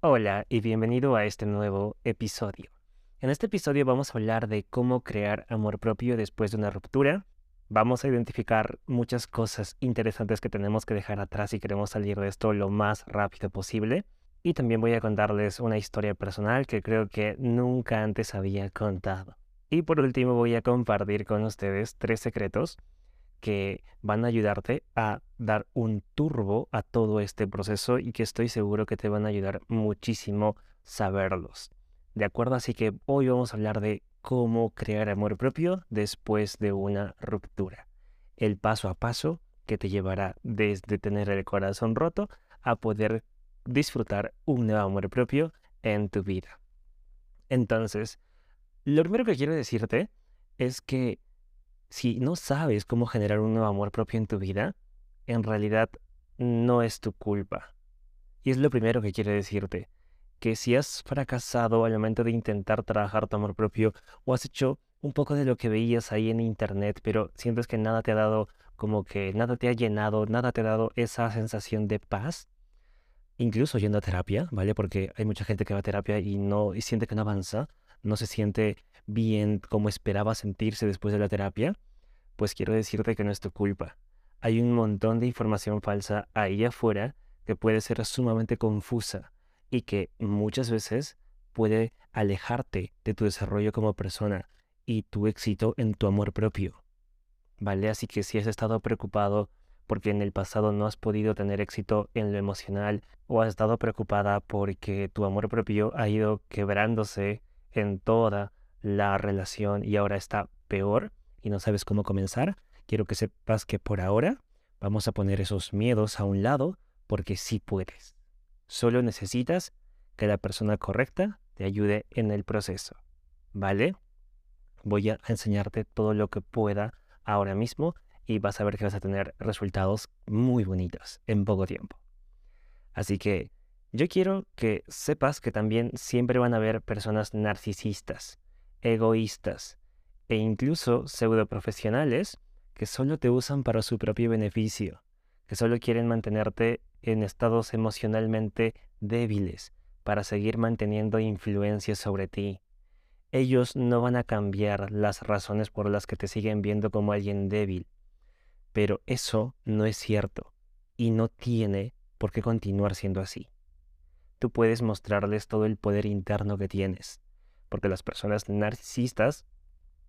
Hola y bienvenido a este nuevo episodio. En este episodio vamos a hablar de cómo crear amor propio después de una ruptura. Vamos a identificar muchas cosas interesantes que tenemos que dejar atrás si queremos salir de esto lo más rápido posible. Y también voy a contarles una historia personal que creo que nunca antes había contado. Y por último voy a compartir con ustedes tres secretos que van a ayudarte a dar un turbo a todo este proceso y que estoy seguro que te van a ayudar muchísimo saberlos. ¿De acuerdo? Así que hoy vamos a hablar de cómo crear amor propio después de una ruptura. El paso a paso que te llevará desde tener el corazón roto a poder disfrutar un nuevo amor propio en tu vida. Entonces, lo primero que quiero decirte es que si no sabes cómo generar un nuevo amor propio en tu vida, en realidad no es tu culpa. Y es lo primero que quiero decirte, que si has fracasado al momento de intentar trabajar tu amor propio o has hecho un poco de lo que veías ahí en internet, pero sientes que nada te ha dado como que nada te ha llenado, nada te ha dado esa sensación de paz, incluso yendo a terapia, ¿vale? Porque hay mucha gente que va a terapia y no y siente que no avanza, no se siente bien como esperaba sentirse después de la terapia, pues quiero decirte que no es tu culpa. Hay un montón de información falsa ahí afuera que puede ser sumamente confusa y que muchas veces puede alejarte de tu desarrollo como persona y tu éxito en tu amor propio. ¿Vale? Así que si has estado preocupado porque en el pasado no has podido tener éxito en lo emocional o has estado preocupada porque tu amor propio ha ido quebrándose en toda la relación y ahora está peor y no sabes cómo comenzar, quiero que sepas que por ahora vamos a poner esos miedos a un lado porque sí puedes. Solo necesitas que la persona correcta te ayude en el proceso. ¿Vale? Voy a enseñarte todo lo que pueda ahora mismo y vas a ver que vas a tener resultados muy bonitos en poco tiempo. Así que yo quiero que sepas que también siempre van a haber personas narcisistas egoístas e incluso pseudoprofesionales que solo te usan para su propio beneficio, que solo quieren mantenerte en estados emocionalmente débiles para seguir manteniendo influencia sobre ti. Ellos no van a cambiar las razones por las que te siguen viendo como alguien débil, pero eso no es cierto y no tiene por qué continuar siendo así. Tú puedes mostrarles todo el poder interno que tienes, porque las personas narcisistas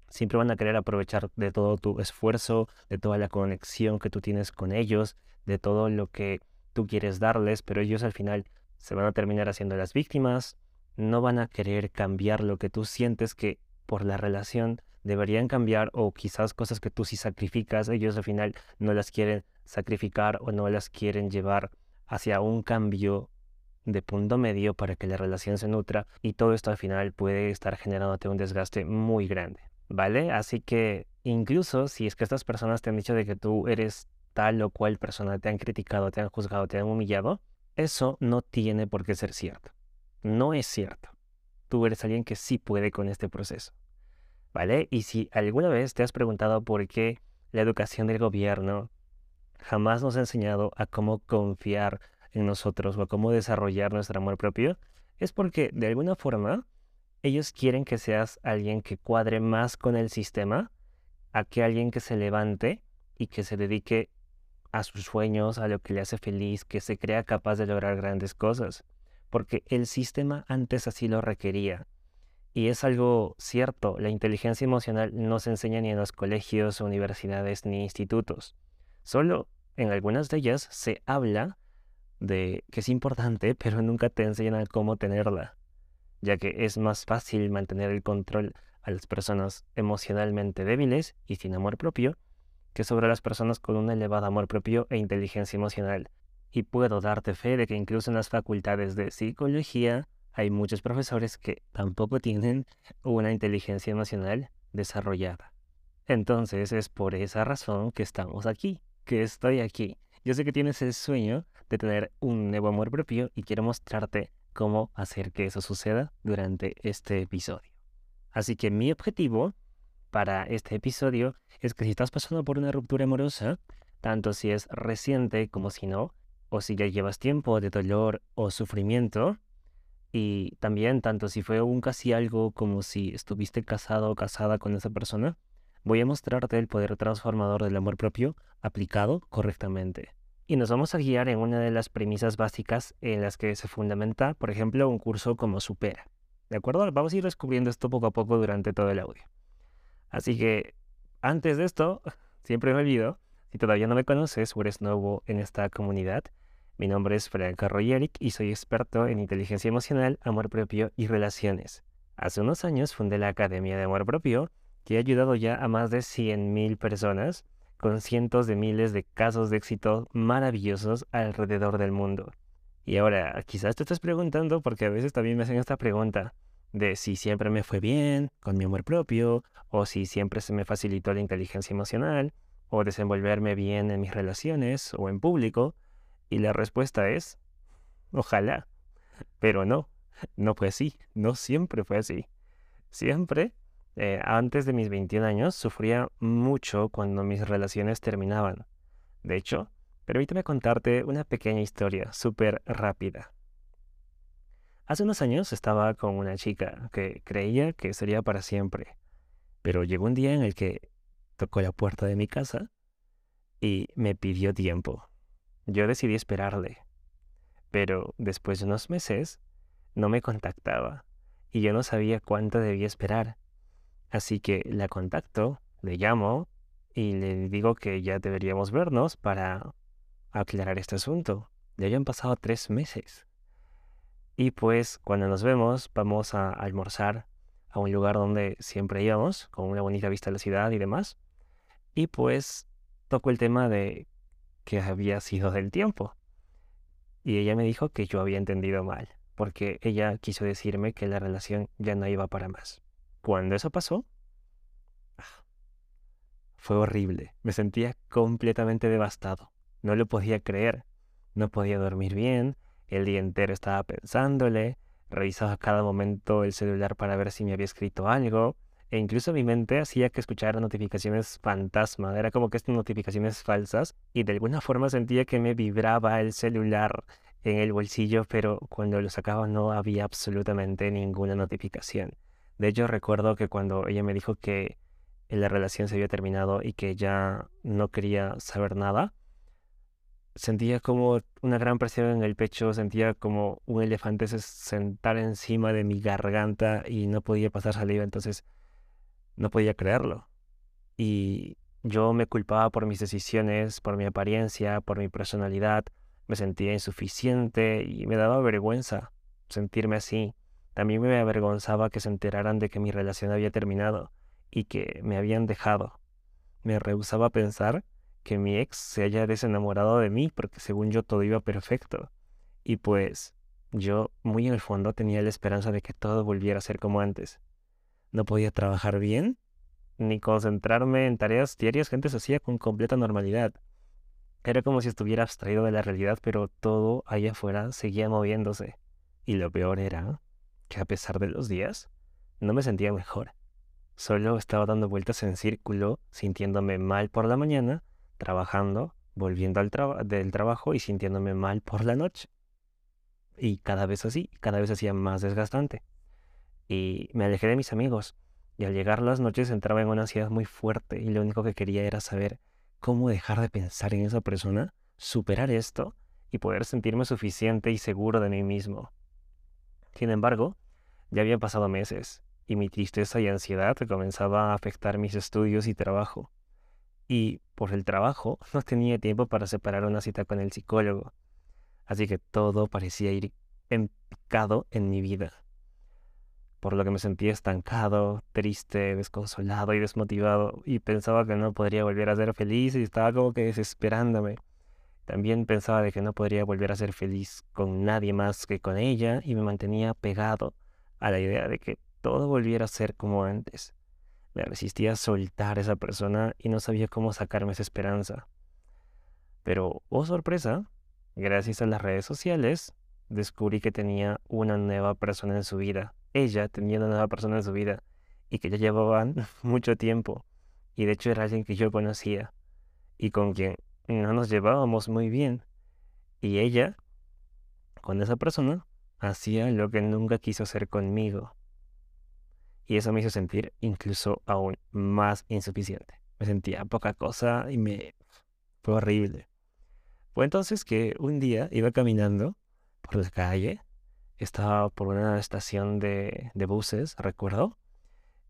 siempre van a querer aprovechar de todo tu esfuerzo, de toda la conexión que tú tienes con ellos, de todo lo que tú quieres darles, pero ellos al final se van a terminar haciendo las víctimas, no van a querer cambiar lo que tú sientes que por la relación deberían cambiar o quizás cosas que tú sí sacrificas, ellos al final no las quieren sacrificar o no las quieren llevar hacia un cambio de punto medio para que la relación se nutra y todo esto al final puede estar generándote un desgaste muy grande, ¿vale? Así que incluso si es que estas personas te han dicho de que tú eres tal o cual persona, te han criticado, te han juzgado, te han humillado, eso no tiene por qué ser cierto. No es cierto. Tú eres alguien que sí puede con este proceso. ¿Vale? Y si alguna vez te has preguntado por qué la educación del gobierno jamás nos ha enseñado a cómo confiar en nosotros o a cómo desarrollar nuestro amor propio, es porque de alguna forma ellos quieren que seas alguien que cuadre más con el sistema a que alguien que se levante y que se dedique a sus sueños, a lo que le hace feliz, que se crea capaz de lograr grandes cosas, porque el sistema antes así lo requería. Y es algo cierto, la inteligencia emocional no se enseña ni en los colegios, universidades ni institutos. Solo en algunas de ellas se habla de que es importante, pero nunca te enseñan cómo tenerla, ya que es más fácil mantener el control a las personas emocionalmente débiles y sin amor propio que sobre las personas con un elevado amor propio e inteligencia emocional. Y puedo darte fe de que incluso en las facultades de psicología hay muchos profesores que tampoco tienen una inteligencia emocional desarrollada. Entonces es por esa razón que estamos aquí, que estoy aquí. Yo sé que tienes el sueño de tener un nuevo amor propio y quiero mostrarte cómo hacer que eso suceda durante este episodio. Así que mi objetivo para este episodio es que si estás pasando por una ruptura amorosa, tanto si es reciente como si no, o si ya llevas tiempo de dolor o sufrimiento, Y también, tanto si fue un casi algo como si estuviste casado o casada con esa persona, voy a mostrarte el poder transformador del amor propio aplicado correctamente. Y nos vamos a guiar en una de las premisas básicas en las que se fundamenta, por ejemplo, un curso como Supera. ¿De acuerdo? Vamos a ir descubriendo esto poco a poco durante todo el audio. Así que, antes de esto, siempre me olvido, si todavía no me conoces o eres nuevo en esta comunidad, mi nombre es Frank Royeric y soy experto en inteligencia emocional, amor propio y relaciones. Hace unos años fundé la Academia de Amor Propio, que ha ayudado ya a más de 100.000 personas, con cientos de miles de casos de éxito maravillosos alrededor del mundo. Y ahora, quizás te estás preguntando, porque a veces también me hacen esta pregunta, de si siempre me fue bien con mi amor propio, o si siempre se me facilitó la inteligencia emocional, o desenvolverme bien en mis relaciones o en público, y la respuesta es, ojalá, pero no, no fue así, no siempre fue así. Siempre, eh, antes de mis 21 años, sufría mucho cuando mis relaciones terminaban. De hecho, permíteme contarte una pequeña historia súper rápida. Hace unos años estaba con una chica que creía que sería para siempre, pero llegó un día en el que tocó la puerta de mi casa y me pidió tiempo. Yo decidí esperarle, pero después de unos meses no me contactaba y yo no sabía cuánto debía esperar. Así que la contacto, le llamo y le digo que ya deberíamos vernos para aclarar este asunto. Ya habían pasado tres meses. Y pues cuando nos vemos vamos a almorzar a un lugar donde siempre íbamos, con una bonita vista de la ciudad y demás. Y pues toco el tema de que había sido del tiempo. Y ella me dijo que yo había entendido mal, porque ella quiso decirme que la relación ya no iba para más. Cuando eso pasó, ah, fue horrible. Me sentía completamente devastado. No lo podía creer. No podía dormir bien. El día entero estaba pensándole. Revisaba cada momento el celular para ver si me había escrito algo. E incluso mi mente hacía que escuchara notificaciones fantasma. Era como que estas notificaciones falsas. Y de alguna forma sentía que me vibraba el celular en el bolsillo, pero cuando lo sacaba no había absolutamente ninguna notificación. De hecho, recuerdo que cuando ella me dijo que la relación se había terminado y que ya no quería saber nada, sentía como una gran presión en el pecho, sentía como un elefante se sentar encima de mi garganta y no podía pasar saliva. Entonces no podía creerlo. Y yo me culpaba por mis decisiones, por mi apariencia, por mi personalidad. Me sentía insuficiente y me daba vergüenza sentirme así. También me avergonzaba que se enteraran de que mi relación había terminado y que me habían dejado. Me rehusaba pensar que mi ex se haya desenamorado de mí porque según yo todo iba perfecto. Y pues yo muy en el fondo tenía la esperanza de que todo volviera a ser como antes no podía trabajar bien, ni concentrarme en tareas diarias que antes hacía con completa normalidad. Era como si estuviera abstraído de la realidad, pero todo allá afuera seguía moviéndose. Y lo peor era que a pesar de los días, no me sentía mejor. Solo estaba dando vueltas en círculo, sintiéndome mal por la mañana, trabajando, volviendo al del trabajo y sintiéndome mal por la noche. Y cada vez así, cada vez hacía más desgastante y me alejé de mis amigos. Y al llegar las noches entraba en una ansiedad muy fuerte y lo único que quería era saber cómo dejar de pensar en esa persona, superar esto y poder sentirme suficiente y seguro de mí mismo. Sin embargo, ya habían pasado meses y mi tristeza y ansiedad comenzaba a afectar mis estudios y trabajo. Y por el trabajo no tenía tiempo para separar una cita con el psicólogo. Así que todo parecía ir en picado en mi vida por lo que me sentía estancado, triste, desconsolado y desmotivado y pensaba que no podría volver a ser feliz y estaba como que desesperándome. También pensaba de que no podría volver a ser feliz con nadie más que con ella y me mantenía pegado a la idea de que todo volviera a ser como antes. Me resistía a soltar a esa persona y no sabía cómo sacarme esa esperanza. Pero, oh sorpresa, gracias a las redes sociales, descubrí que tenía una nueva persona en su vida ella tenía una nueva persona en su vida y que ya llevaban mucho tiempo. Y de hecho era alguien que yo conocía y con quien no nos llevábamos muy bien. Y ella, con esa persona, hacía lo que nunca quiso hacer conmigo. Y eso me hizo sentir incluso aún más insuficiente. Me sentía poca cosa y me... fue horrible. Fue entonces que un día iba caminando por la calle, estaba por una estación de, buses, recuerdo,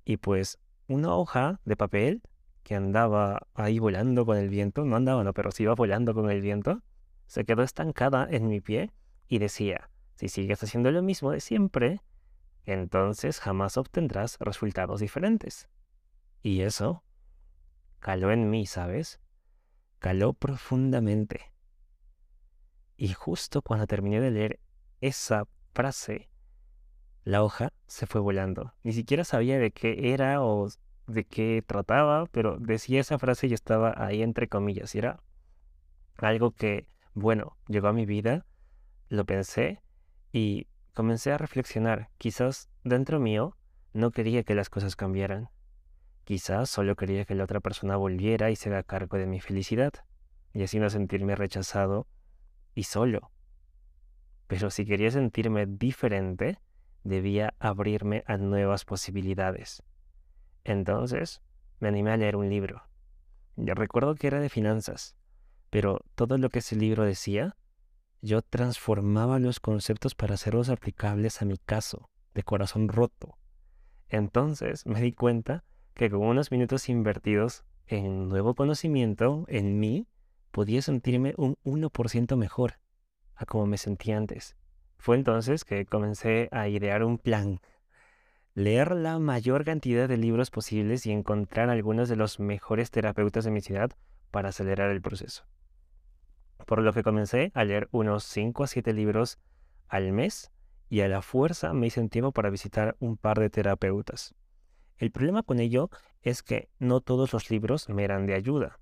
y pues una hoja de papel que andaba ahí volando con el viento, no andaba, no, pero sí iba volando con el viento, se quedó estancada en mi pie y decía, si sigues haciendo lo mismo de siempre, entonces jamás obtendrás resultados diferentes. Y eso caló en mí, ¿sabes? Caló profundamente. Y justo cuando terminé de leer esa frase, la hoja se fue volando. Ni siquiera sabía de qué era o de qué trataba, pero decía esa frase y estaba ahí entre comillas. Y era algo que, bueno, llegó a mi vida, lo pensé y comencé a reflexionar. Quizás dentro mío no quería que las cosas cambiaran. Quizás solo quería que la otra persona volviera y se haga cargo de mi felicidad, y así no sentirme rechazado y solo. Pero si quería sentirme diferente, debía abrirme a nuevas posibilidades. Entonces, me animé a leer un libro. Yo recuerdo que era de finanzas, pero todo lo que ese libro decía yo transformaba los conceptos para hacerlos aplicables a mi caso, de corazón roto. Entonces me di cuenta que con unos minutos invertidos en nuevo conocimiento en mí, podía sentirme un 1% mejor a como me sentía antes. Fue entonces que comencé a idear un plan. Leer la mayor cantidad de libros posibles y encontrar algunos de los mejores terapeutas de mi ciudad para acelerar el proceso por lo que comencé a leer unos 5 a 7 libros al mes y a la fuerza me hice un tiempo para visitar un par de terapeutas. El problema con ello es que no todos los libros me eran de ayuda.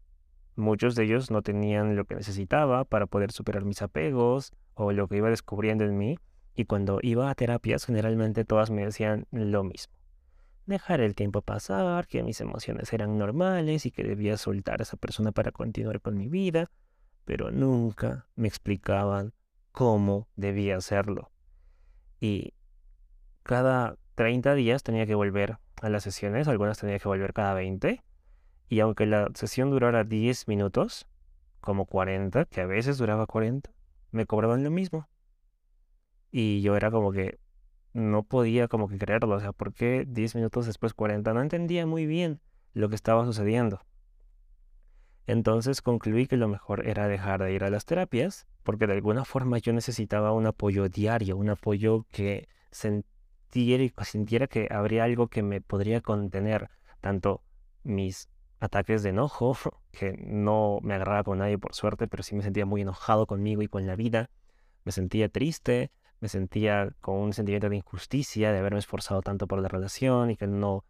Muchos de ellos no tenían lo que necesitaba para poder superar mis apegos o lo que iba descubriendo en mí, y cuando iba a terapias generalmente todas me decían lo mismo. Dejar el tiempo pasar, que mis emociones eran normales y que debía soltar a esa persona para continuar con mi vida, pero nunca me explicaban cómo debía hacerlo. Y cada 30 días tenía que volver a las sesiones, algunas tenía que volver cada 20, y aunque la sesión durara 10 minutos, como 40, que a veces duraba 40, me cobraban lo mismo. Y yo era como que no podía como que creerlo, o sea, ¿por qué 10 minutos después 40? No entendía muy bien lo que estaba sucediendo. Entonces concluí que lo mejor era dejar de ir a las terapias, porque de alguna forma yo necesitaba un apoyo diario, un apoyo que sintiera, sintiera que habría algo que me podría contener, tanto mis ataques de enojo, que no me agarraba con nadie por suerte, pero sí me sentía muy enojado conmigo y con la vida, me sentía triste, me sentía con un sentimiento de injusticia, de haberme esforzado tanto por la relación y que no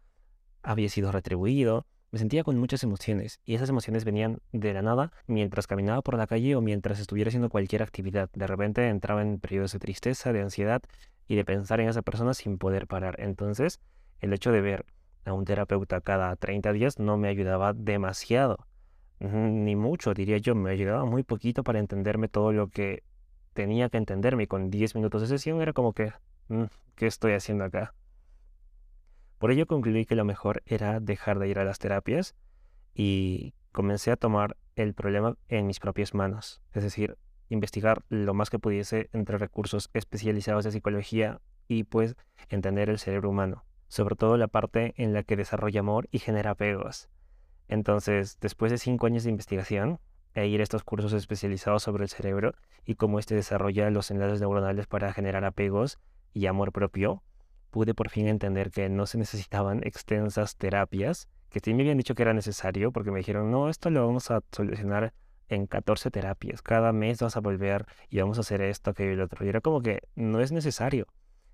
había sido retribuido me sentía con muchas emociones y esas emociones venían de la nada mientras caminaba por la calle o mientras estuviera haciendo cualquier actividad. De repente entraba en periodos de tristeza, de ansiedad y de pensar en esa persona sin poder parar. Entonces, el hecho de ver a un terapeuta cada 30 días no me ayudaba demasiado. Ni mucho, diría yo, me ayudaba muy poquito para entenderme todo lo que tenía que entenderme y con 10 minutos de sesión era como que, mm, ¿qué estoy haciendo acá? Por ello concluí que lo mejor era dejar de ir a las terapias y comencé a tomar el problema en mis propias manos, es decir, investigar lo más que pudiese entre recursos especializados de psicología y pues entender el cerebro humano, sobre todo la parte en la que desarrolla amor y genera apegos. Entonces, después de cinco años de investigación, e ir a estos cursos especializados sobre el cerebro y cómo éste desarrolla los enlaces neuronales para generar apegos y amor propio, pude por fin entender que no se necesitaban extensas terapias, que sí me habían dicho que era necesario, porque me dijeron, no, esto lo vamos a solucionar en 14 terapias, cada mes vas a volver y vamos a hacer esto, aquello y lo otro. Y era como que no es necesario,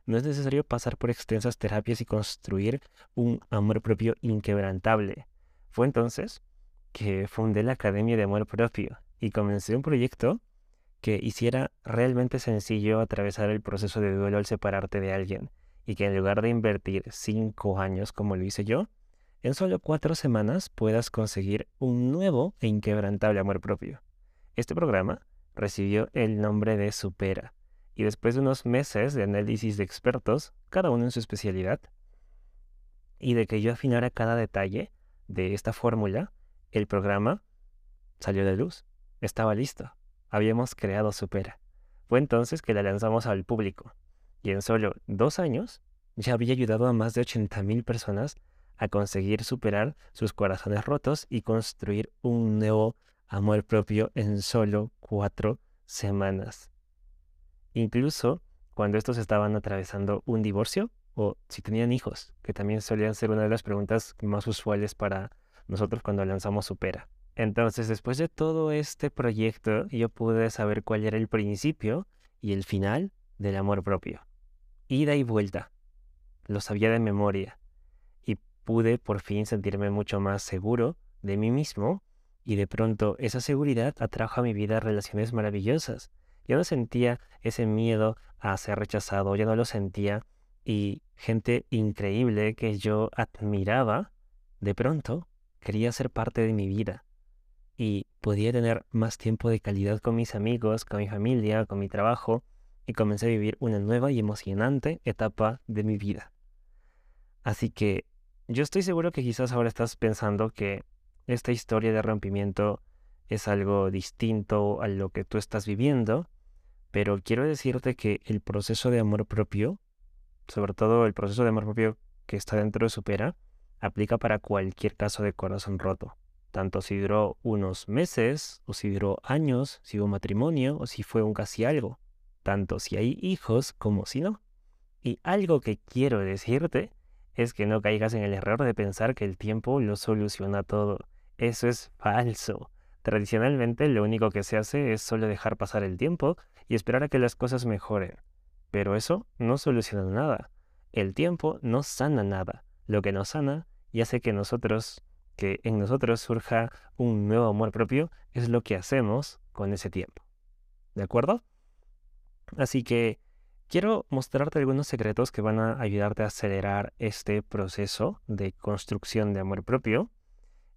no es necesario pasar por extensas terapias y construir un amor propio inquebrantable. Fue entonces que fundé la Academia de Amor Propio y comencé un proyecto que hiciera realmente sencillo atravesar el proceso de duelo al separarte de alguien y que en lugar de invertir cinco años como lo hice yo, en solo cuatro semanas puedas conseguir un nuevo e inquebrantable amor propio. Este programa recibió el nombre de Supera Y después de unos meses de análisis de expertos, cada uno en su especialidad, y de que yo afinara cada detalle de esta fórmula, el programa salió de luz. Estaba listo. Habíamos creado Supera. Fue entonces que la lanzamos al público. Y en solo dos años ya había ayudado a más de 80.000 personas a conseguir superar sus corazones rotos y construir un nuevo amor propio en solo cuatro semanas. Incluso cuando estos estaban atravesando un divorcio o si tenían hijos, que también solían ser una de las preguntas más usuales para nosotros cuando lanzamos Supera. Entonces, después de todo este proyecto, yo pude saber cuál era el principio y el final del amor propio. Ida y vuelta. Lo sabía de memoria. Y pude por fin sentirme mucho más seguro de mí mismo y de pronto esa seguridad atrajo a mi vida relaciones maravillosas. Yo no sentía ese miedo a ser rechazado, ya no lo sentía y gente increíble que yo admiraba, de pronto quería ser parte de mi vida y podía tener más tiempo de calidad con mis amigos, con mi familia, con mi trabajo y comencé a vivir una nueva y emocionante etapa de mi vida. Así que yo estoy seguro que quizás ahora estás pensando que esta historia de rompimiento es algo distinto a lo que tú estás viviendo, pero quiero decirte que el proceso de amor propio, sobre todo el proceso de amor propio que está dentro de Supera, aplica para cualquier caso de corazón roto, tanto si duró unos meses, o si duró años, si hubo matrimonio, o si fue un casi algo, tanto si hay hijos como si no. Y algo que quiero decirte es que no caigas en el error de pensar que el tiempo lo soluciona todo. Eso es falso. Tradicionalmente lo único que se hace es solo dejar pasar el tiempo y esperar a que las cosas mejoren. Pero eso no soluciona nada. El tiempo no sana nada. Lo que nos sana y hace que nosotros, que en nosotros surja un nuevo amor propio, es lo que hacemos con ese tiempo. ¿De acuerdo? Así que quiero mostrarte algunos secretos que van a ayudarte a acelerar este proceso de construcción de amor propio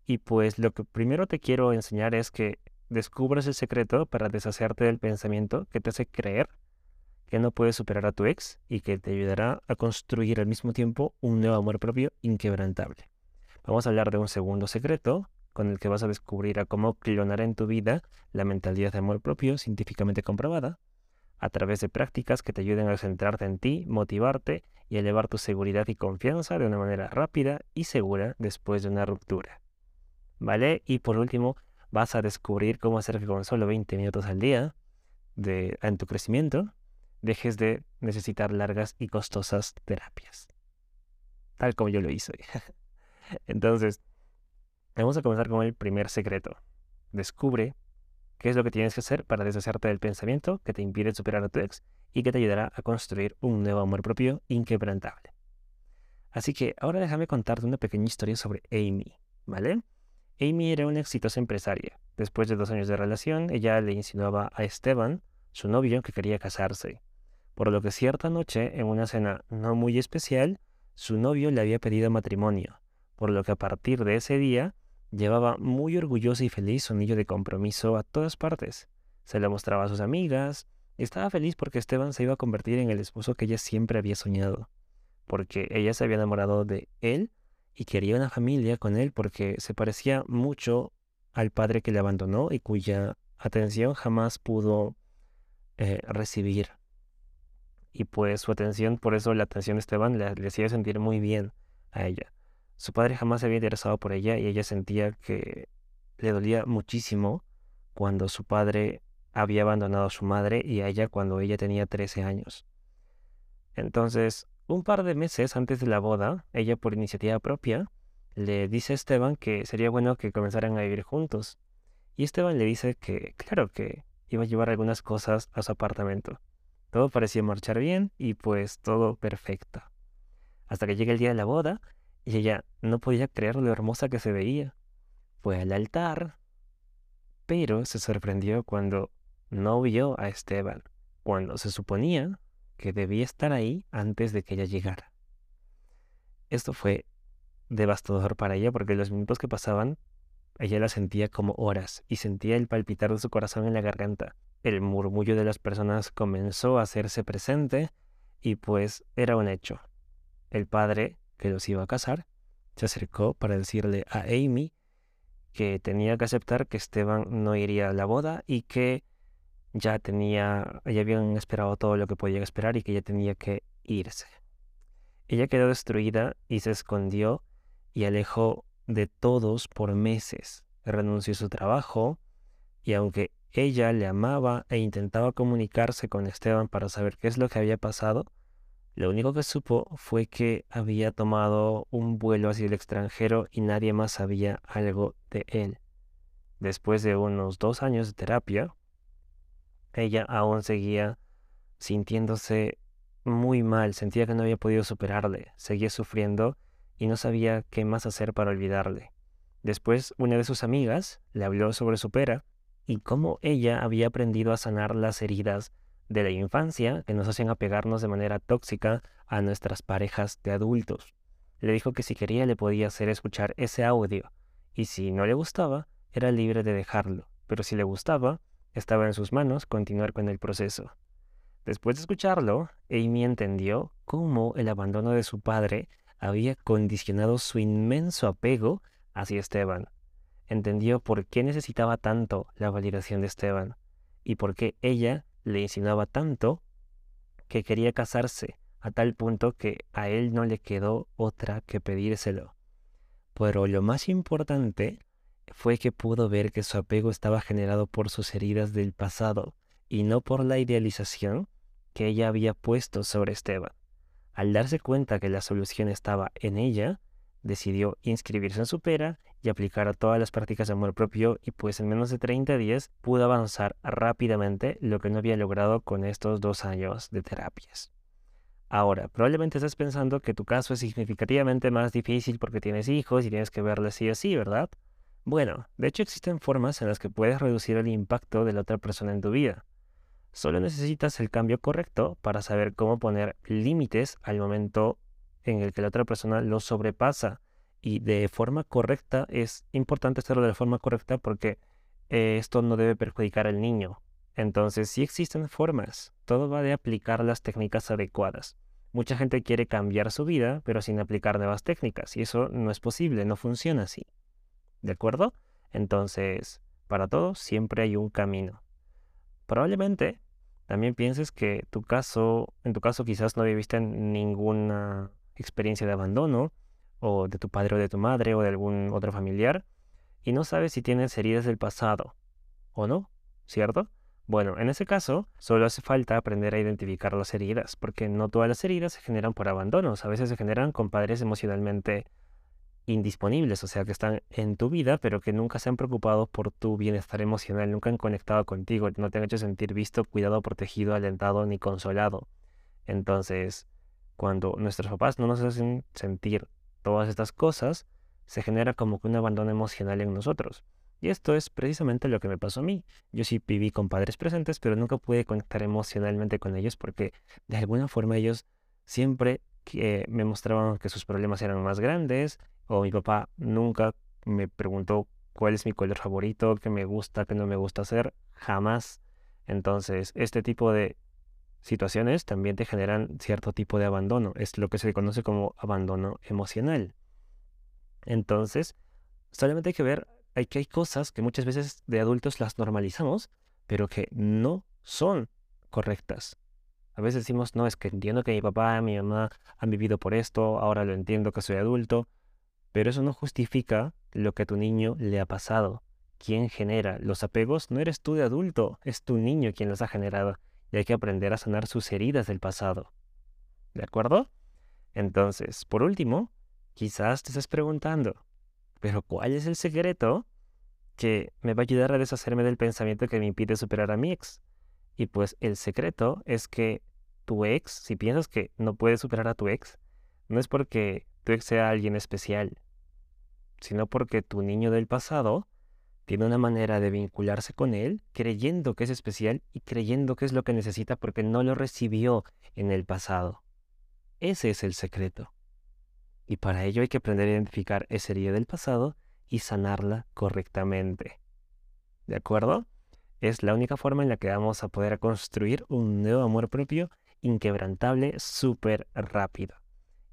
y pues lo que primero te quiero enseñar es que descubras el secreto para deshacerte del pensamiento que te hace creer que no puedes superar a tu ex y que te ayudará a construir al mismo tiempo un nuevo amor propio inquebrantable. Vamos a hablar de un segundo secreto con el que vas a descubrir a cómo clonar en tu vida la mentalidad de amor propio científicamente comprobada a través de prácticas que te ayuden a centrarte en ti, motivarte y elevar tu seguridad y confianza de una manera rápida y segura después de una ruptura. ¿vale? Y por último, vas a descubrir cómo hacer que con solo 20 minutos al día de, en tu crecimiento dejes de necesitar largas y costosas terapias. Tal como yo lo hice. Entonces, vamos a comenzar con el primer secreto. Descubre qué es lo que tienes que hacer para deshacerte del pensamiento que te impide superar a tu ex y que te ayudará a construir un nuevo amor propio inquebrantable. Así que ahora déjame contarte una pequeña historia sobre Amy, ¿vale? Amy era una exitosa empresaria. Después de dos años de relación, ella le insinuaba a Esteban, su novio, que quería casarse. Por lo que cierta noche, en una cena no muy especial, su novio le había pedido matrimonio, por lo que a partir de ese día llevaba muy orgulloso y feliz su anillo de compromiso a todas partes. Se lo mostraba a sus amigas, y estaba feliz porque Esteban se iba a convertir en el esposo que ella siempre había soñado, porque ella se había enamorado de él y quería una familia con él porque se parecía mucho al padre que le abandonó y cuya atención jamás pudo eh, recibir. Y pues su atención, por eso la atención de Esteban le, hacía sentir muy bien a ella. Su padre jamás se había interesado por ella y ella sentía que le dolía muchísimo cuando su padre había abandonado a su madre y a ella cuando ella tenía 13 años. Entonces, un par de meses antes de la boda, ella por iniciativa propia le dice a Esteban que sería bueno que comenzaran a vivir juntos. Y Esteban le dice que, claro, que iba a llevar algunas cosas a su apartamento. Todo parecía marchar bien y pues todo perfecto. Hasta que llega el día de la boda y ella no podía creer lo hermosa que se veía. Fue al altar, pero se sorprendió cuando no vio a Esteban, cuando se suponía que debía estar ahí antes de que ella llegara. Esto fue devastador para ella porque los minutos que pasaban, ella la sentía como horas y sentía el palpitar de su corazón en la garganta. El murmullo de las personas comenzó a hacerse presente y pues era un hecho. El padre, que los iba a casar, se acercó para decirle a Amy que tenía que aceptar que Esteban no iría a la boda y que ya tenía, ya habían esperado todo lo que podían esperar y que ya tenía que irse. Ella quedó destruida y se escondió y alejó de todos por meses. Renunció a su trabajo y aunque ella le amaba e intentaba comunicarse con Esteban para saber qué es lo que había pasado, lo único que supo fue que había tomado un vuelo hacia el extranjero y nadie más sabía algo de él. Después de unos dos años de terapia, ella aún seguía sintiéndose muy mal, sentía que no había podido superarle, seguía sufriendo y no sabía qué más hacer para olvidarle. Después, una de sus amigas le habló sobre su pera y cómo ella había aprendido a sanar las heridas de la infancia que nos hacen apegarnos de manera tóxica a nuestras parejas de adultos. Le dijo que si quería le podía hacer escuchar ese audio, y si no le gustaba, era libre de dejarlo, pero si le gustaba, estaba en sus manos continuar con el proceso. Después de escucharlo, Amy entendió cómo el abandono de su padre había condicionado su inmenso apego hacia Esteban. Entendió por qué necesitaba tanto la validación de Esteban y por qué ella le insinuaba tanto que quería casarse, a tal punto que a él no le quedó otra que pedírselo. Pero lo más importante fue que pudo ver que su apego estaba generado por sus heridas del pasado y no por la idealización que ella había puesto sobre Esteban. Al darse cuenta que la solución estaba en ella, decidió inscribirse en Supera y aplicar a todas las prácticas de amor propio y pues en menos de 30 días pudo avanzar rápidamente lo que no había logrado con estos dos años de terapias. Ahora, probablemente estés pensando que tu caso es significativamente más difícil porque tienes hijos y tienes que verles sí o sí, ¿verdad? Bueno, de hecho existen formas en las que puedes reducir el impacto de la otra persona en tu vida. Solo necesitas el cambio correcto para saber cómo poner límites al momento en el que la otra persona lo sobrepasa y de forma correcta. Es importante hacerlo de forma correcta porque eh, esto no debe perjudicar al niño. Entonces, sí existen formas. Todo va de aplicar las técnicas adecuadas. Mucha gente quiere cambiar su vida, pero sin aplicar nuevas técnicas, y eso no es posible, no funciona así. ¿De acuerdo? Entonces, para todo siempre hay un camino. Probablemente también pienses que tu caso, en tu caso quizás no viviste ninguna experiencia de abandono, o de tu padre o de tu madre o de algún otro familiar, y no sabes si tienes heridas del pasado o no, ¿cierto? Bueno, en ese caso, solo hace falta aprender a identificar las heridas, porque no todas las heridas se generan por abandonos, a veces se generan con padres emocionalmente indisponibles, o sea, que están en tu vida, pero que nunca se han preocupado por tu bienestar emocional, nunca han conectado contigo, no te han hecho sentir visto, cuidado, protegido, alentado ni consolado. Entonces, cuando nuestros papás no nos hacen sentir todas estas cosas, se genera como que un abandono emocional en nosotros. Y esto es precisamente lo que me pasó a mí. Yo sí viví con padres presentes, pero nunca pude conectar emocionalmente con ellos porque de alguna forma ellos siempre me mostraban que sus problemas eran más grandes o mi papá nunca me preguntó cuál es mi color favorito, qué me gusta, qué no me gusta hacer, jamás. Entonces, este tipo de situaciones también te generan cierto tipo de abandono. Es lo que se conoce como abandono emocional. Entonces, solamente hay que ver hay que hay cosas que muchas veces de adultos las normalizamos, pero que no son correctas. A veces decimos, no, es que entiendo que mi papá, mi mamá han vivido por esto, ahora lo entiendo que soy adulto, pero eso no justifica lo que a tu niño le ha pasado. ¿Quién genera los apegos? No eres tú de adulto, es tu niño quien los ha generado y hay que aprender a sanar sus heridas del pasado. ¿De acuerdo? Entonces, por último, quizás te estés preguntando, ¿pero cuál es el secreto que me va a ayudar a deshacerme del pensamiento que me impide superar a mi ex? Y pues el secreto es que tu ex, si piensas que no puedes superar a tu ex, no es porque tu ex sea alguien especial, sino porque tu niño del pasado tiene una manera de vincularse con él creyendo que es especial y creyendo que es lo que necesita porque no lo recibió en el pasado. Ese es el secreto. Y para ello hay que aprender a identificar esa herida del pasado y sanarla correctamente. ¿De acuerdo? es la única forma en la que vamos a poder construir un nuevo amor propio inquebrantable súper rápido.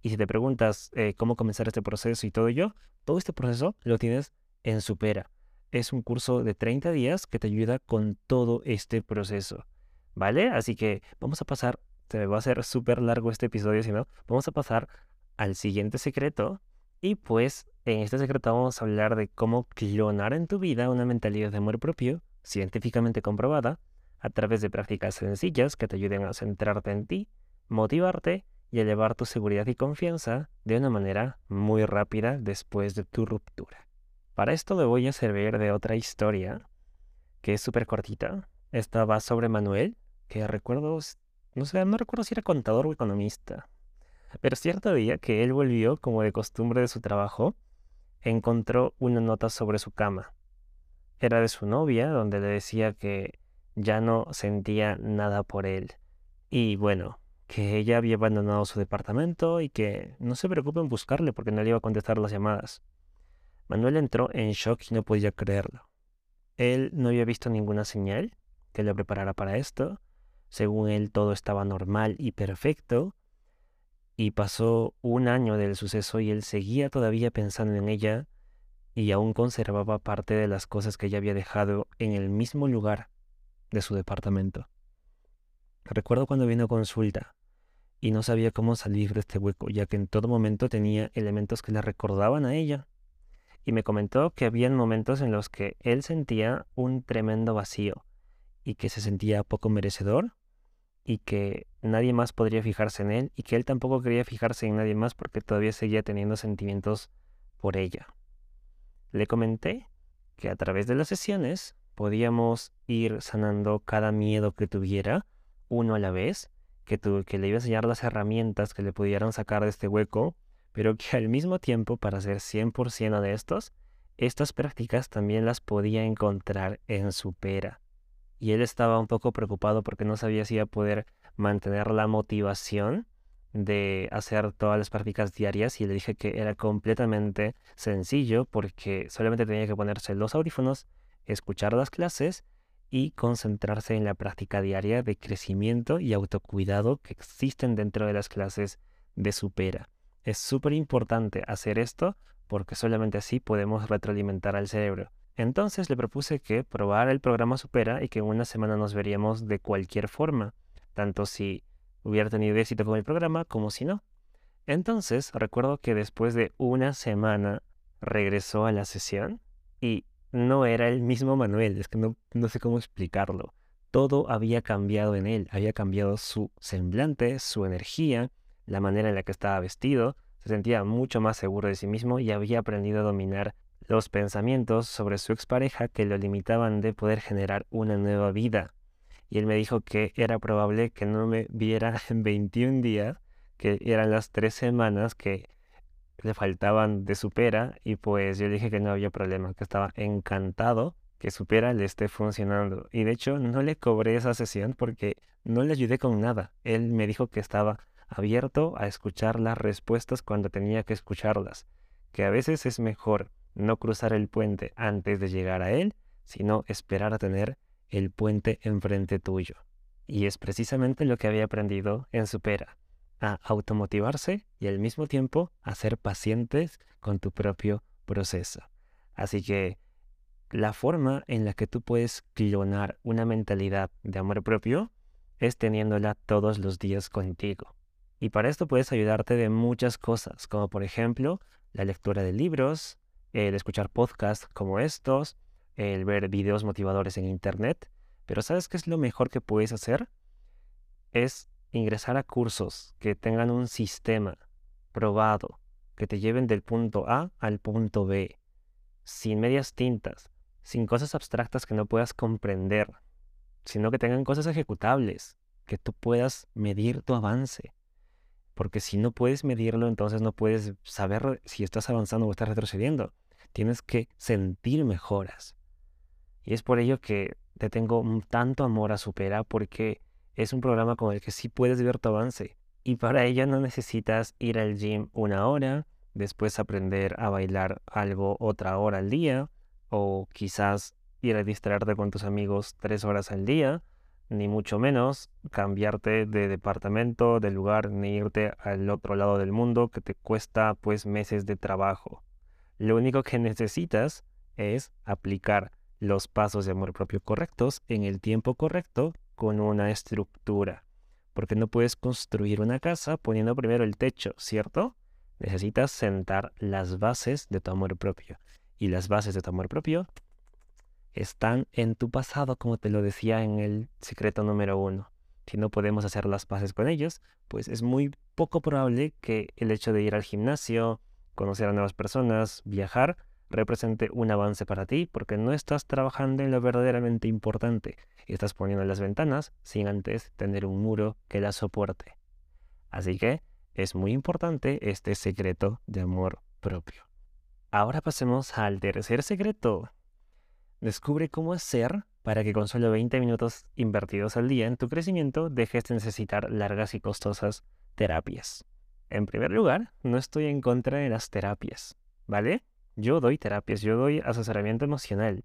Y si te preguntas eh, cómo comenzar este proceso y todo ello, todo este proceso lo tienes en Supera. Es un curso de 30 días que te ayuda con todo este proceso. ¿Vale? Así que vamos a pasar, se va a hacer súper largo este episodio, si no, vamos a pasar al siguiente secreto. Y pues en este secreto vamos a hablar de cómo clonar en tu vida una mentalidad de amor propio, científicamente comprobada, a través de prácticas sencillas que te ayuden a centrarte en ti, motivarte y elevar tu seguridad y confianza de una manera muy rápida después de tu ruptura. Para esto me voy a servir de otra historia que es súper cortita. Esta va sobre Manuel, que recuerdo, no sé, no recuerdo si era contador o economista. Pero cierto día que él volvió, como de costumbre de su trabajo, encontró una nota sobre su cama. Era de su novia, donde le decía que ya no sentía nada por él. Y bueno, que ella había abandonado su departamento y que no se preocupe en buscarle porque no le iba a contestar las llamadas. Manuel entró en shock y no podía creerlo. Él no había visto ninguna señal que le preparara para esto. Según él todo estaba normal y perfecto. Y pasó un año del suceso y él seguía todavía pensando en ella y aún conservaba parte de las cosas que ella había dejado en el mismo lugar de su departamento. Recuerdo cuando vino a consulta y no sabía cómo salir de este hueco, ya que en todo momento tenía elementos que le recordaban a ella. Y me comentó que habían momentos en los que él sentía un tremendo vacío y que se sentía poco merecedor y que nadie más podría fijarse en él y que él tampoco quería fijarse en nadie más porque todavía seguía teniendo sentimientos por ella. Le comenté que a través de las sesiones podíamos ir sanando cada miedo que tuviera, uno a la vez, que, que le iba a enseñar las herramientas que le pudieran sacar de este hueco, pero que al mismo tiempo, para ser 100% de estos, estas prácticas también las podía encontrar en su pera. Y él estaba un poco preocupado porque no sabía si iba a poder mantener la motivación de hacer todas las prácticas diarias y le dije que era completamente sencillo porque solamente tenía que ponerse los audífonos escuchar las clases y concentrarse en la práctica diaria de crecimiento y autocuidado que existen dentro de las clases de Supera. Es súper importante hacer esto porque solamente así podemos retroalimentar al cerebro. Entonces le propuse que probara el programa Supera y que en una semana nos veríamos de cualquier forma, tanto si hubiera tenido éxito con el programa como si no. Entonces recuerdo que después de una semana regresó a la sesión y no era el mismo Manuel, es que no, no sé cómo explicarlo. Todo había cambiado en él, había cambiado su semblante, su energía, la manera en la que estaba vestido, se sentía mucho más seguro de sí mismo y había aprendido a dominar los pensamientos sobre su expareja que lo limitaban de poder generar una nueva vida. Y él me dijo que era probable que no me viera en 21 días, que eran las tres semanas que le faltaban de Supera y pues yo dije que no había problema, que estaba encantado que Supera le esté funcionando. Y de hecho no le cobré esa sesión porque no le ayudé con nada. Él me dijo que estaba abierto a escuchar las respuestas cuando tenía que escucharlas, que a veces es mejor no cruzar el puente antes de llegar a él, sino esperar a tener el puente enfrente tuyo. Y es precisamente lo que había aprendido en Supera a automotivarse y al mismo tiempo a ser pacientes con tu propio proceso. Así que la forma en la que tú puedes clonar una mentalidad de amor propio es teniéndola todos los días contigo. Y para esto puedes ayudarte de muchas cosas, como por ejemplo la lectura de libros, el escuchar podcasts como estos, el ver videos motivadores en internet. Pero ¿sabes qué es lo mejor que puedes hacer? Es ingresar a cursos que tengan un sistema probado, que te lleven del punto A al punto B, sin medias tintas, sin cosas abstractas que no puedas comprender, sino que tengan cosas ejecutables, que tú puedas medir tu avance. Porque si no puedes medirlo, entonces no puedes saber si estás avanzando o estás retrocediendo. Tienes que sentir mejoras. Y es por ello que te tengo tanto amor a Supera, porque es un programa con el que sí puedes ver tu avance. Y para ello no necesitas ir al gym una hora, después aprender a bailar algo otra hora al día, o quizás ir a distraerte con tus amigos tres horas al día, ni mucho menos cambiarte de departamento, de lugar, ni irte al otro lado del mundo que te cuesta pues meses de trabajo. Lo único que necesitas es aplicar los pasos de amor propio correctos en el tiempo correcto con una estructura. Porque no puedes construir una casa poniendo primero el techo, ¿cierto? Necesitas sentar las bases de tu amor propio. Y las bases de tu amor propio están en tu pasado, como te lo decía en el secreto número uno. Si no podemos hacer las paces con ellos, pues es muy poco probable que el hecho de ir al gimnasio, conocer a nuevas personas, viajar, represente un avance para ti, porque no estás trabajando en lo verdaderamente importante y estás poniendo las ventanas sin antes tener un muro que las soporte. Así que es muy importante este secreto de amor propio. Ahora pasemos al tercer secreto, Descubre cómo hacer para que con solo 20 minutos invertidos al día en tu crecimiento dejes de necesitar largas y costosas terapias. En primer lugar, no estoy en contra de las terapias, ¿vale? Yo doy terapias, yo doy asesoramiento emocional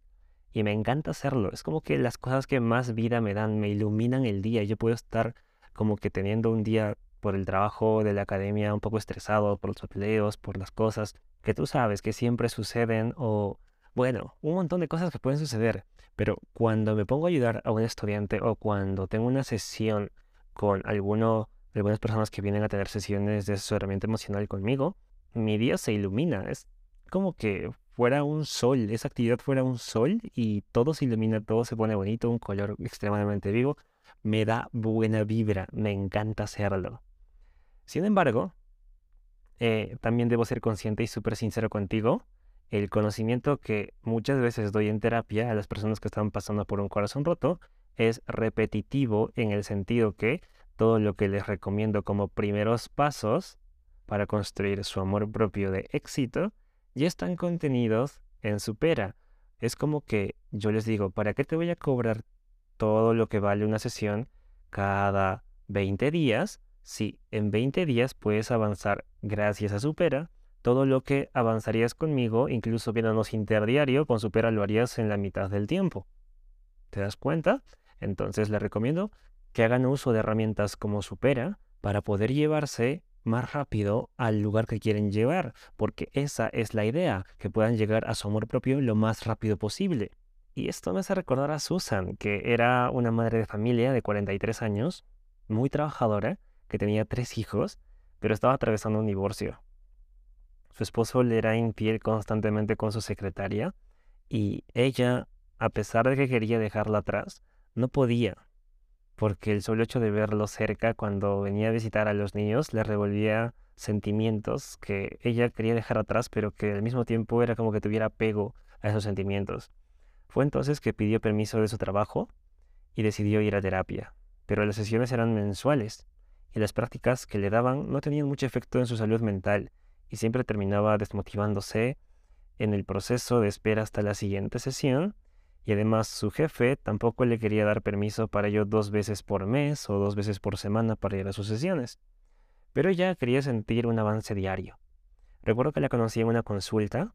y me encanta hacerlo. Es como que las cosas que más vida me dan, me iluminan el día. Yo puedo estar como que teniendo un día por el trabajo de la academia un poco estresado, por los papeleos, por las cosas que tú sabes que siempre suceden o bueno, un montón de cosas que pueden suceder, pero cuando me pongo a ayudar a un estudiante o cuando tengo una sesión con alguno, algunas personas que vienen a tener sesiones de asesoramiento emocional conmigo, mi día se ilumina. Es como que fuera un sol, esa actividad fuera un sol y todo se ilumina, todo se pone bonito, un color extremadamente vivo. Me da buena vibra, me encanta hacerlo. Sin embargo, eh, también debo ser consciente y súper sincero contigo el conocimiento que muchas veces doy en terapia a las personas que están pasando por un corazón roto es repetitivo en el sentido que todo lo que les recomiendo como primeros pasos para construir su amor propio de éxito ya están contenidos en Supera. Es como que yo les digo, ¿para qué te voy a cobrar todo lo que vale una sesión cada 20 días si en 20 días puedes avanzar gracias a Supera todo lo que avanzarías conmigo, incluso viéndonos interdiario, con Supera lo harías en la mitad del tiempo. ¿Te das cuenta? Entonces les recomiendo que hagan uso de herramientas como Supera para poder llevarse más rápido al lugar que quieren llevar, porque esa es la idea, que puedan llegar a su amor propio lo más rápido posible. Y esto me hace recordar a Susan, que era una madre de familia de 43 años, muy trabajadora, que tenía tres hijos, pero estaba atravesando un divorcio. Su esposo le era infiel constantemente con su secretaria y ella, a pesar de que quería dejarla atrás, no podía, porque el solo hecho de verlo cerca cuando venía a visitar a los niños le revolvía sentimientos que ella quería dejar atrás, pero que al mismo tiempo era como que tuviera apego a esos sentimientos. Fue entonces que pidió permiso de su trabajo y decidió ir a terapia, pero las sesiones eran mensuales y las prácticas que le daban no tenían mucho efecto en su salud mental y siempre terminaba desmotivándose en el proceso de espera hasta la siguiente sesión y además su jefe tampoco le quería dar permiso para ello dos veces por mes o dos veces por semana para ir a sus sesiones. Pero ella quería sentir un avance diario. Recuerdo que la conocí en una consulta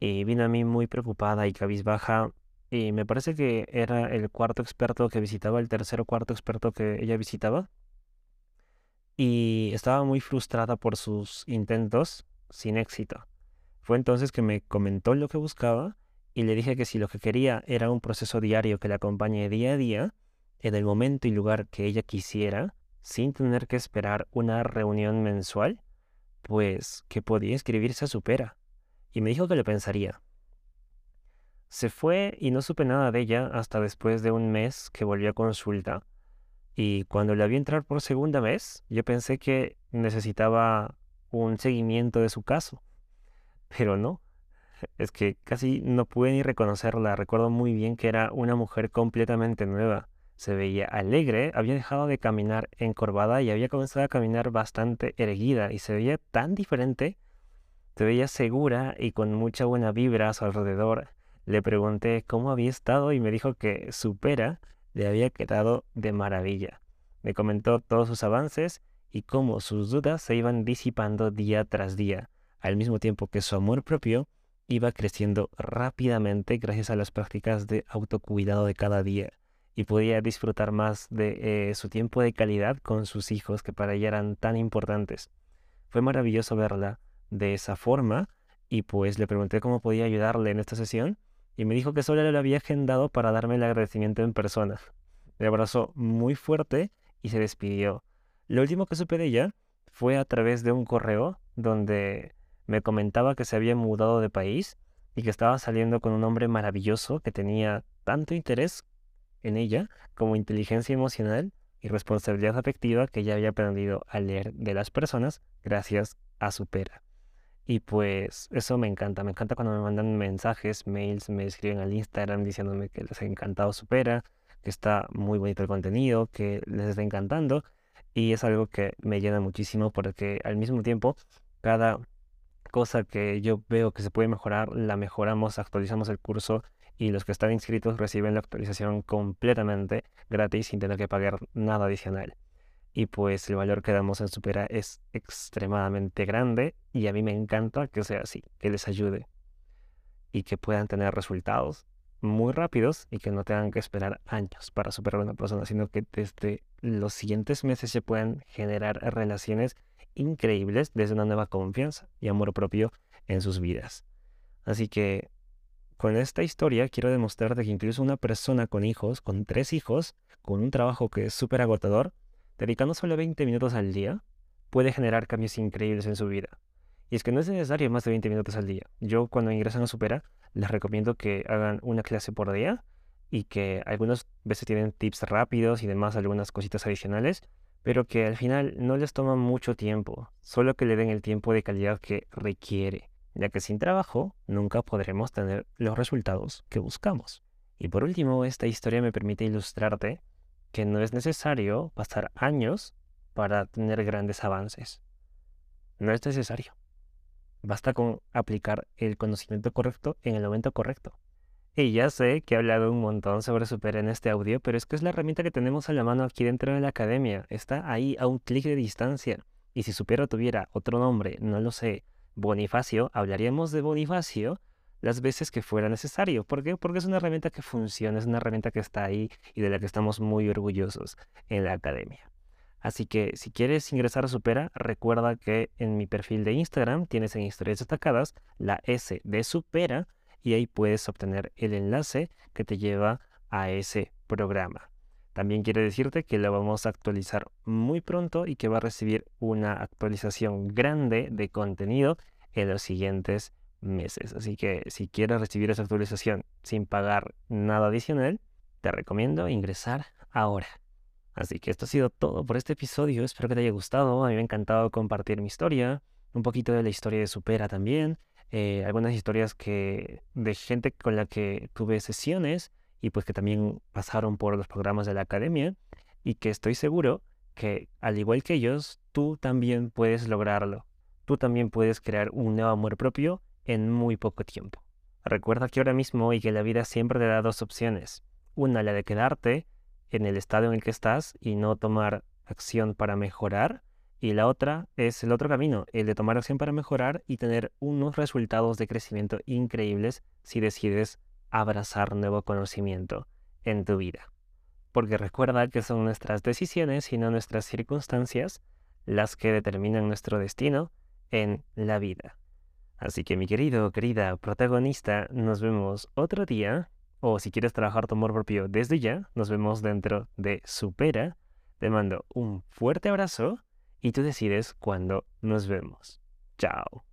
y vino a mí muy preocupada y cabizbaja y me parece que era el cuarto experto que visitaba, el tercer o cuarto experto que ella visitaba. Y estaba muy frustrada por sus intentos sin éxito. Fue entonces que me comentó lo que buscaba y le dije que si lo que quería era un proceso diario que la acompañe día a día, en el momento y lugar que ella quisiera, sin tener que esperar una reunión mensual, pues que podía inscribirse a Supera. Y me dijo que lo pensaría. Se fue y no supe nada de ella hasta después de un mes que volvió a consulta. Y cuando la vi entrar por segunda vez, yo pensé que necesitaba un seguimiento de su caso. Pero no, es que casi no pude ni reconocerla. Recuerdo muy bien que era una mujer completamente nueva. Se veía alegre, había dejado de caminar encorvada y había comenzado a caminar bastante erguida y se veía tan diferente. Se veía segura y con mucha buena vibra a su alrededor. Le pregunté cómo había estado y me dijo que su pera le había quedado de maravilla. Me comentó todos sus avances y cómo sus dudas se iban disipando día tras día, al mismo tiempo que su amor propio iba creciendo rápidamente gracias a las prácticas de autocuidado de cada día y podía disfrutar más de eh, su tiempo de calidad con sus hijos que para ella eran tan importantes. Fue maravilloso verla de esa forma y pues le pregunté cómo podía ayudarle en esta sesión y me dijo que solo le había agendado para darme el agradecimiento en persona. Me abrazó muy fuerte y se despidió. Lo último que supe de ella fue a través de un correo donde me comentaba que se había mudado de país y que estaba saliendo con un hombre maravilloso que tenía tanto interés en ella como inteligencia emocional y responsabilidad afectiva que ya había aprendido a leer de las personas gracias a Supera. Y pues eso me encanta, me encanta cuando me mandan mensajes, mails, me escriben al Instagram diciéndome que les ha encantado Supera, que está muy bonito el contenido, que les está encantando. Y es algo que me llena muchísimo porque al mismo tiempo cada cosa que yo veo que se puede mejorar, la mejoramos, actualizamos el curso y los que están inscritos reciben la actualización completamente gratis sin tener que pagar nada adicional. Y pues el valor que damos en Supera es extremadamente grande y a mí me encanta que sea así, que les ayude y que puedan tener resultados muy rápidos y que no tengan que esperar años para superar a una persona, sino que desde los siguientes meses se puedan generar relaciones increíbles desde una nueva confianza y amor propio en sus vidas. Así que con esta historia quiero demostrarte que incluso una persona con hijos, con tres hijos, con un trabajo que es súper agotador, dedicando solo 20 minutos al día, puede generar cambios increíbles en su vida. Y es que no es necesario más de 20 minutos al día. Yo cuando ingresan a Supera les recomiendo que hagan una clase por día y que algunas veces tienen tips rápidos y demás, algunas cositas adicionales, pero que al final no les toma mucho tiempo, solo que le den el tiempo de calidad que requiere, ya que sin trabajo nunca podremos tener los resultados que buscamos. Y por último, esta historia me permite ilustrarte que no es necesario pasar años para tener grandes avances. No es necesario. Basta con aplicar el conocimiento correcto en el momento correcto. Y ya sé que he hablado un montón sobre Super en este audio, pero es que es la herramienta que tenemos a la mano aquí dentro de la academia. Está ahí a un clic de distancia. Y si Supera tuviera otro nombre, no lo sé, Bonifacio, hablaríamos de Bonifacio las veces que fuera necesario. ¿Por qué? Porque es una herramienta que funciona, es una herramienta que está ahí y de la que estamos muy orgullosos en la academia. Así que si quieres ingresar a Supera, recuerda que en mi perfil de Instagram tienes en historias destacadas la S de Supera y ahí puedes obtener el enlace que te lleva a ese programa. También quiero decirte que lo vamos a actualizar muy pronto y que va a recibir una actualización grande de contenido en los siguientes meses. Así que si quieres recibir esa actualización sin pagar nada adicional, te recomiendo ingresar ahora. Así que esto ha sido todo por este episodio. Espero que te haya gustado. A mí me ha encantado compartir mi historia, un poquito de la historia de Supera también. Eh, algunas historias que de gente con la que tuve sesiones y pues que también pasaron por los programas de la academia y que estoy seguro que al igual que ellos, tú también puedes lograrlo. Tú también puedes crear un nuevo amor propio en muy poco tiempo. Recuerda que ahora mismo y que la vida siempre te da dos opciones. Una, la de quedarte en el estado en el que estás y no tomar acción para mejorar y la otra es el otro camino, el de tomar acción para mejorar y tener unos resultados de crecimiento increíbles si decides abrazar nuevo conocimiento en tu vida. Porque recuerda que son nuestras decisiones y no nuestras circunstancias las que determinan nuestro destino en la vida. Así que mi querido, querida protagonista, nos vemos otro día, o si quieres trabajar tu amor propio desde ya, nos vemos dentro de Supera. Te mando un fuerte abrazo y tú decides cuándo nos vemos. Chao.